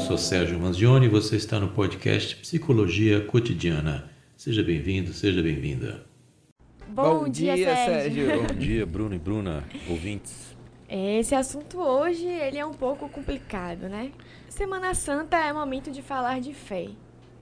sou Sérgio Manzioni e você está no podcast Psicologia Cotidiana. Seja bem-vindo, seja bem-vinda. Bom, Bom dia, dia, Sérgio. Sérgio. Bom dia, Bruno e Bruna, ouvintes. Esse assunto hoje ele é um pouco complicado, né? Semana Santa é momento de falar de fé,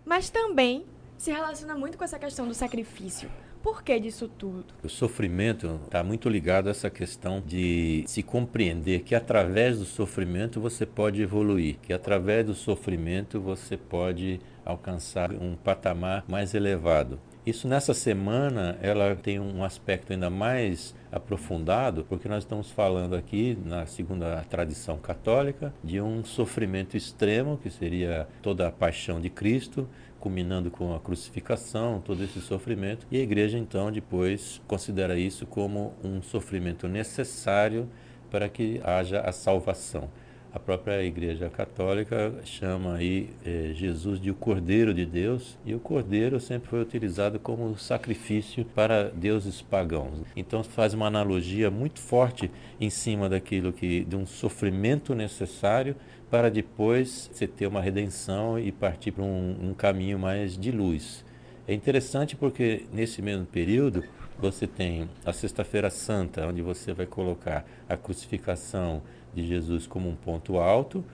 mas também se relaciona muito com essa questão do sacrifício. Por que disso tudo? O sofrimento está muito ligado a essa questão de se compreender que através do sofrimento você pode evoluir, que através do sofrimento você pode alcançar um patamar mais elevado. Isso nessa semana ela tem um aspecto ainda mais aprofundado, porque nós estamos falando aqui na segunda tradição católica de um sofrimento extremo, que seria toda a paixão de Cristo, culminando com a crucificação, todo esse sofrimento, e a igreja então depois considera isso como um sofrimento necessário para que haja a salvação. A própria Igreja Católica chama aí é, Jesus de o Cordeiro de Deus e o Cordeiro sempre foi utilizado como sacrifício para deuses pagãos. Então faz uma analogia muito forte em cima daquilo que de um sofrimento necessário para depois você ter uma redenção e partir para um, um caminho mais de luz. É interessante porque nesse mesmo período você tem a Sexta-feira Santa, onde você vai colocar a crucificação de Jesus como um ponto alto,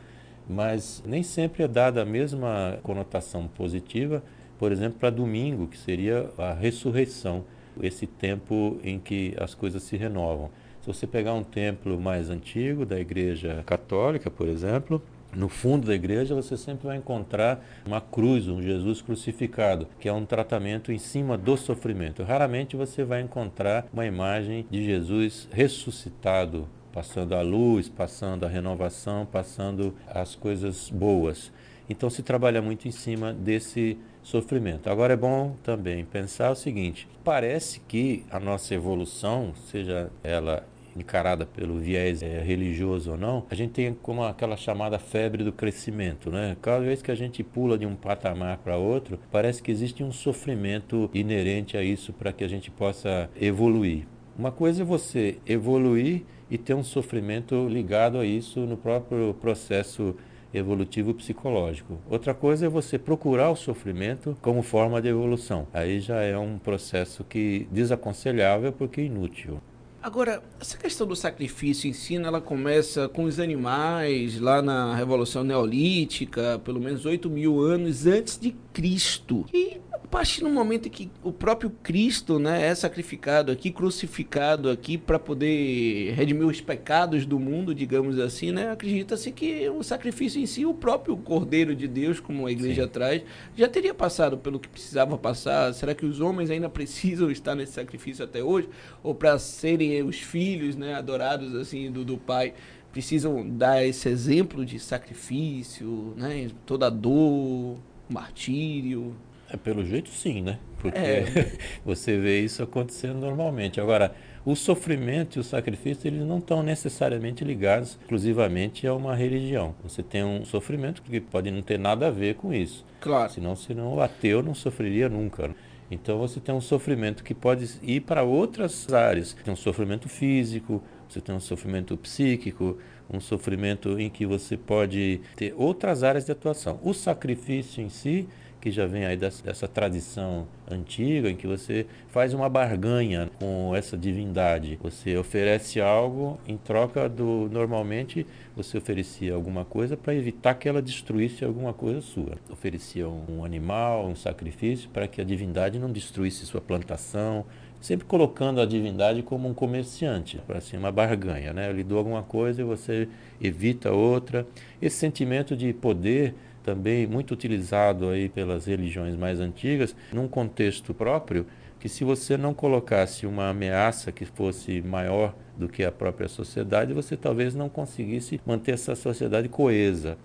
mas nem sempre é dada a mesma conotação positiva, por exemplo, para domingo, que seria a ressurreição, esse tempo em que as coisas se renovam. Se você pegar um templo mais antigo da Igreja Católica, por exemplo, no fundo da igreja você sempre vai encontrar uma cruz, um Jesus crucificado, que é um tratamento em cima do sofrimento. Raramente você vai encontrar uma imagem de Jesus ressuscitado passando a luz, passando a renovação, passando as coisas boas. Então se trabalha muito em cima desse sofrimento. Agora é bom também pensar o seguinte: parece que a nossa evolução, seja ela encarada pelo viés é, religioso ou não, a gente tem como aquela chamada febre do crescimento, né? Cada vez que a gente pula de um patamar para outro, parece que existe um sofrimento inerente a isso para que a gente possa evoluir. Uma coisa é você evoluir e ter um sofrimento ligado a isso no próprio processo evolutivo psicológico. Outra coisa é você procurar o sofrimento como forma de evolução. Aí já é um processo que desaconselhável porque inútil. Agora, essa questão do sacrifício em si, ela começa com os animais lá na Revolução Neolítica, pelo menos 8 mil anos antes de Cristo. E partir no momento em que o próprio Cristo né, é sacrificado aqui, crucificado aqui para poder redimir os pecados do mundo, digamos assim, né? Acredita-se que o sacrifício em si, o próprio Cordeiro de Deus, como a igreja Sim. traz, já teria passado pelo que precisava passar. Será que os homens ainda precisam estar nesse sacrifício até hoje? Ou para serem os filhos, né, adorados assim do, do Pai? precisam dar esse exemplo de sacrifício, né? Toda dor, martírio. É, pelo jeito sim, né? Porque é. você vê isso acontecendo normalmente. Agora, o sofrimento e o sacrifício, eles não estão necessariamente ligados exclusivamente a uma religião. Você tem um sofrimento que pode não ter nada a ver com isso. Claro. Senão, senão o ateu não sofreria nunca. Né? Então você tem um sofrimento que pode ir para outras áreas. Tem um sofrimento físico, você tem um sofrimento psíquico, um sofrimento em que você pode ter outras áreas de atuação. O sacrifício em si que já vem aí dessa, dessa, tradição antiga em que você faz uma barganha com essa divindade. Você oferece algo em troca do normalmente você oferecia alguma coisa para evitar que ela destruísse alguma coisa sua. Oferecia um animal, um sacrifício para que a divindade não destruísse sua plantação, sempre colocando a divindade como um comerciante, para assim, uma barganha, né? Eu lhe dou alguma coisa e você evita outra. Esse sentimento de poder também muito utilizado aí pelas religiões mais antigas, num contexto próprio, que se você não colocasse uma ameaça que fosse maior do que a própria sociedade, você talvez não conseguisse manter essa sociedade coesa.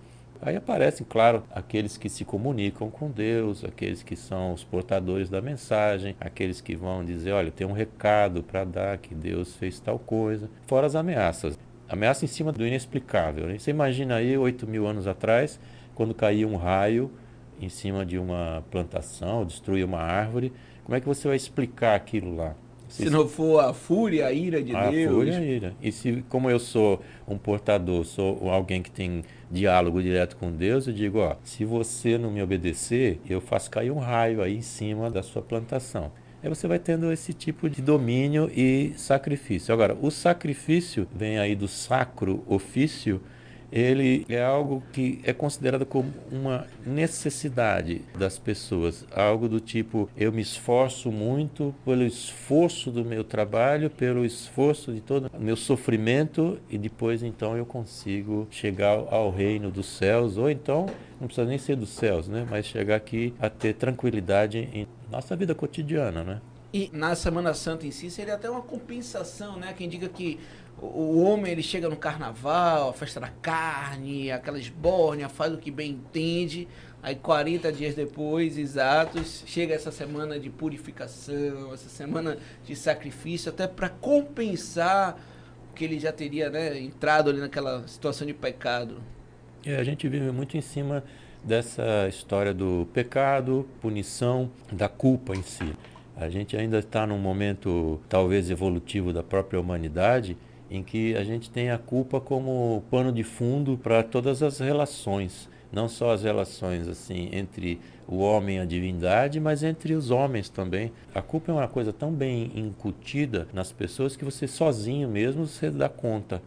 Aí aparecem, claro, aqueles que se comunicam com Deus, aqueles que são os portadores da mensagem, aqueles que vão dizer: olha, tem um recado para dar que Deus fez tal coisa, fora as ameaças. Ameaça em cima do inexplicável. Né? Você imagina aí, oito mil anos atrás, quando caía um raio em cima de uma plantação, destruía uma árvore, como é que você vai explicar aquilo lá? Se, se não for a fúria, a ira de a Deus. A fúria, a ira. E se, como eu sou um portador, sou alguém que tem diálogo direto com Deus, eu digo, ó, se você não me obedecer, eu faço cair um raio aí em cima da sua plantação. Aí você vai tendo esse tipo de domínio e sacrifício. Agora, o sacrifício vem aí do sacro ofício, ele é algo que é considerado como uma necessidade das pessoas, algo do tipo eu me esforço muito pelo esforço do meu trabalho, pelo esforço de todo o meu sofrimento e depois então eu consigo chegar ao reino dos céus ou então não precisa nem ser dos céus, né, mas chegar aqui a ter tranquilidade em nossa vida cotidiana, né? E na Semana Santa em si seria até uma compensação, né? Quem diga que o homem ele chega no carnaval, a festa da carne, aquela esbórnia, faz o que bem entende. Aí 40 dias depois, exatos, chega essa semana de purificação, essa semana de sacrifício, até para compensar o que ele já teria né, entrado ali naquela situação de pecado. É, a gente vive muito em cima dessa história do pecado, punição, da culpa em si. A gente ainda está num momento talvez evolutivo da própria humanidade em que a gente tem a culpa como pano de fundo para todas as relações, não só as relações assim entre o homem e a divindade, mas entre os homens também. A culpa é uma coisa tão bem incutida nas pessoas que você sozinho mesmo você dá conta.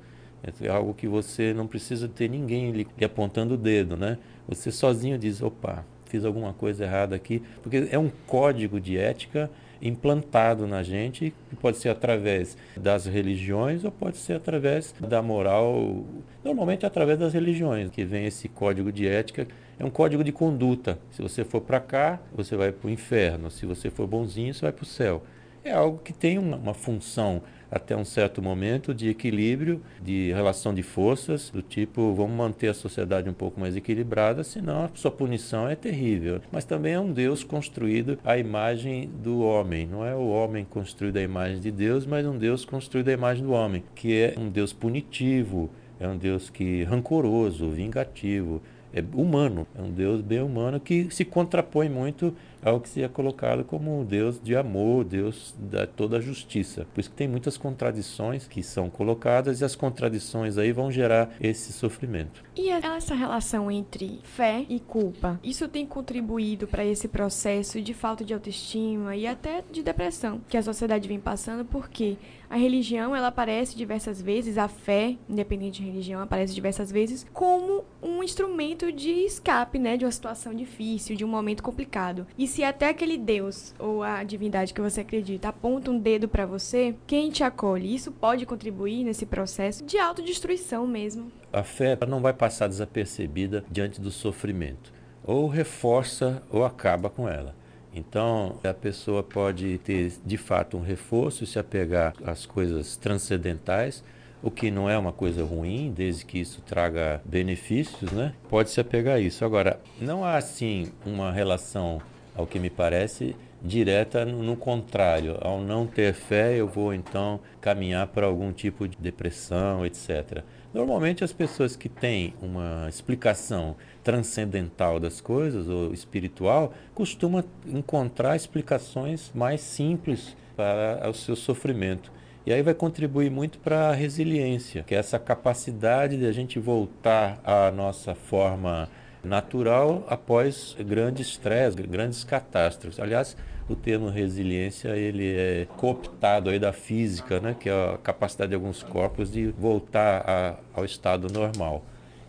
É algo que você não precisa ter ninguém lhe apontando o dedo, né? Você sozinho diz, opa, fiz alguma coisa errada aqui, porque é um código de ética implantado na gente, que pode ser através das religiões ou pode ser através da moral, normalmente através das religiões, que vem esse código de ética, é um código de conduta. Se você for para cá, você vai para o inferno, se você for bonzinho, você vai para o céu. É algo que tem uma, uma função até um certo momento de equilíbrio, de relação de forças, do tipo, vamos manter a sociedade um pouco mais equilibrada, senão a sua punição é terrível. Mas também é um Deus construído à imagem do homem. Não é o homem construído à imagem de Deus, mas um Deus construído à imagem do homem, que é um Deus punitivo, é um Deus que rancoroso, vingativo, é humano, é um Deus bem humano que se contrapõe muito ao que se é colocado como um Deus de amor, Deus da toda a justiça. Por isso que tem muitas contradições que são colocadas e as contradições aí vão gerar esse sofrimento. E essa relação entre fé e culpa, isso tem contribuído para esse processo de falta de autoestima e até de depressão que a sociedade vem passando, porque a religião, ela aparece diversas vezes, a fé, independente de religião, aparece diversas vezes como um instrumento de escape, né, de uma situação difícil, de um momento complicado. E se até aquele Deus ou a divindade que você acredita aponta um dedo para você, quem te acolhe? Isso pode contribuir nesse processo de autodestruição mesmo. A fé não vai passar desapercebida diante do sofrimento. Ou reforça ou acaba com ela. Então, a pessoa pode ter de fato um reforço, se apegar às coisas transcendentais, o que não é uma coisa ruim, desde que isso traga benefícios, né? Pode se apegar a isso. Agora, não há assim uma relação, ao que me parece, direta no contrário. Ao não ter fé, eu vou então caminhar para algum tipo de depressão, etc. Normalmente as pessoas que têm uma explicação transcendental das coisas ou espiritual costumam encontrar explicações mais simples para o seu sofrimento. E aí vai contribuir muito para a resiliência, que é essa capacidade de a gente voltar à nossa forma natural após grandes estresse, grandes catástrofes. Aliás, o termo resiliência ele é cooptado aí da física, né, que é a capacidade de alguns corpos de voltar a, ao estado normal.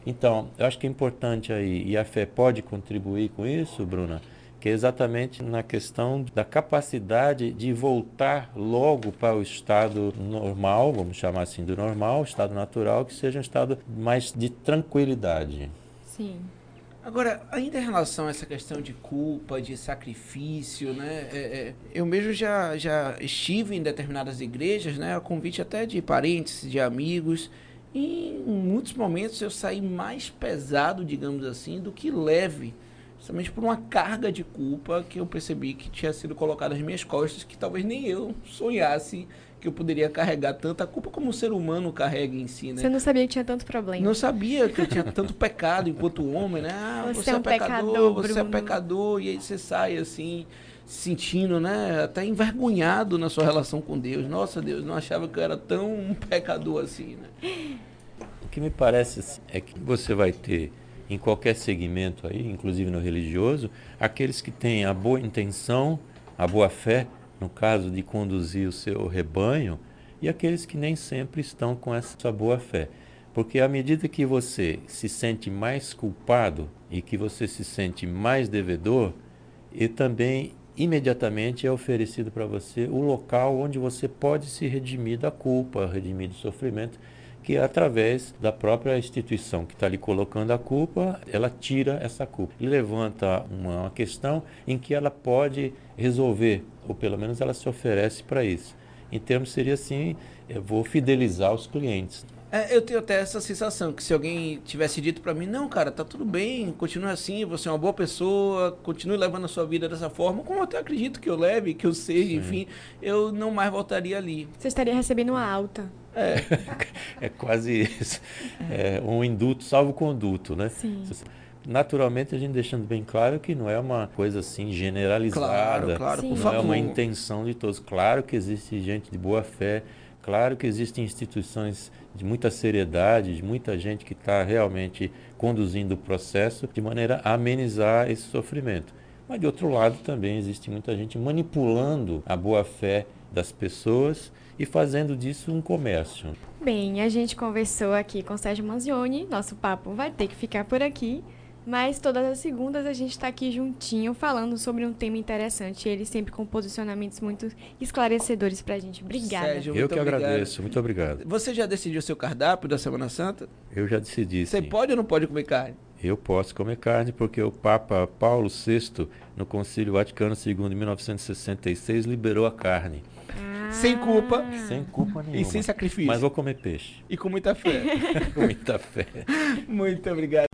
Então, eu acho que é importante aí, e a fé pode contribuir com isso, Bruna, que é exatamente na questão da capacidade de voltar logo para o estado normal, vamos chamar assim do normal, estado natural, que seja um estado mais de tranquilidade. Sim. Agora, ainda em relação a essa questão de culpa, de sacrifício, né? É, é, eu mesmo já, já estive em determinadas igrejas, né? A convite até de parentes, de amigos. E em muitos momentos eu saí mais pesado, digamos assim, do que leve. Justamente por uma carga de culpa que eu percebi que tinha sido colocada nas minhas costas, que talvez nem eu sonhasse que eu poderia carregar tanta culpa como o ser humano carrega em si, né? Você não sabia que tinha tanto problema. Não sabia que eu tinha tanto pecado enquanto homem, né? Ah, você, você é um pecador, pecador você é pecador, e aí você sai assim, se sentindo, né, até envergonhado na sua relação com Deus. Nossa, Deus, não achava que eu era tão um pecador assim, né? O que me parece é que você vai ter em qualquer segmento aí, inclusive no religioso, aqueles que têm a boa intenção, a boa fé, no caso de conduzir o seu rebanho, e aqueles que nem sempre estão com essa boa fé. Porque à medida que você se sente mais culpado e que você se sente mais devedor, e também imediatamente é oferecido para você o local onde você pode se redimir da culpa, redimir do sofrimento, que através da própria instituição que está ali colocando a culpa, ela tira essa culpa e levanta uma, uma questão em que ela pode resolver, ou pelo menos ela se oferece para isso. Em termos seria assim, eu vou fidelizar os clientes. É, eu tenho até essa sensação que se alguém tivesse dito para mim, não, cara, tá tudo bem, continue assim, você é uma boa pessoa, continue levando a sua vida dessa forma, como eu até acredito que eu leve, que eu seja, Sim. enfim, eu não mais voltaria ali. Você estaria recebendo uma alta. É, é quase isso. É um induto, salvo conduto, né? Sim. Naturalmente, a gente deixando bem claro que não é uma coisa assim generalizada. Claro, claro, Não favor. é uma intenção de todos. Claro que existe gente de boa fé, claro que existem instituições de muita seriedade, de muita gente que está realmente conduzindo o processo de maneira a amenizar esse sofrimento. Mas, de outro lado, também existe muita gente manipulando a boa fé das pessoas e fazendo disso um comércio. Bem, a gente conversou aqui com Sérgio Manzioni, nosso papo vai ter que ficar por aqui, mas todas as segundas a gente está aqui juntinho falando sobre um tema interessante, ele sempre com posicionamentos muito esclarecedores para a gente. Obrigada. Sérgio, Eu que obrigado. agradeço, muito obrigado. Você já decidiu seu cardápio da Semana Santa? Eu já decidi. Você sim. pode ou não pode comer carne? Eu posso comer carne porque o Papa Paulo VI, no Concílio Vaticano II, em 1966, liberou a carne. Sem culpa. Sem culpa nenhuma. E sem sacrifício. Mas vou comer peixe. E com muita fé. com muita fé. Muito obrigado.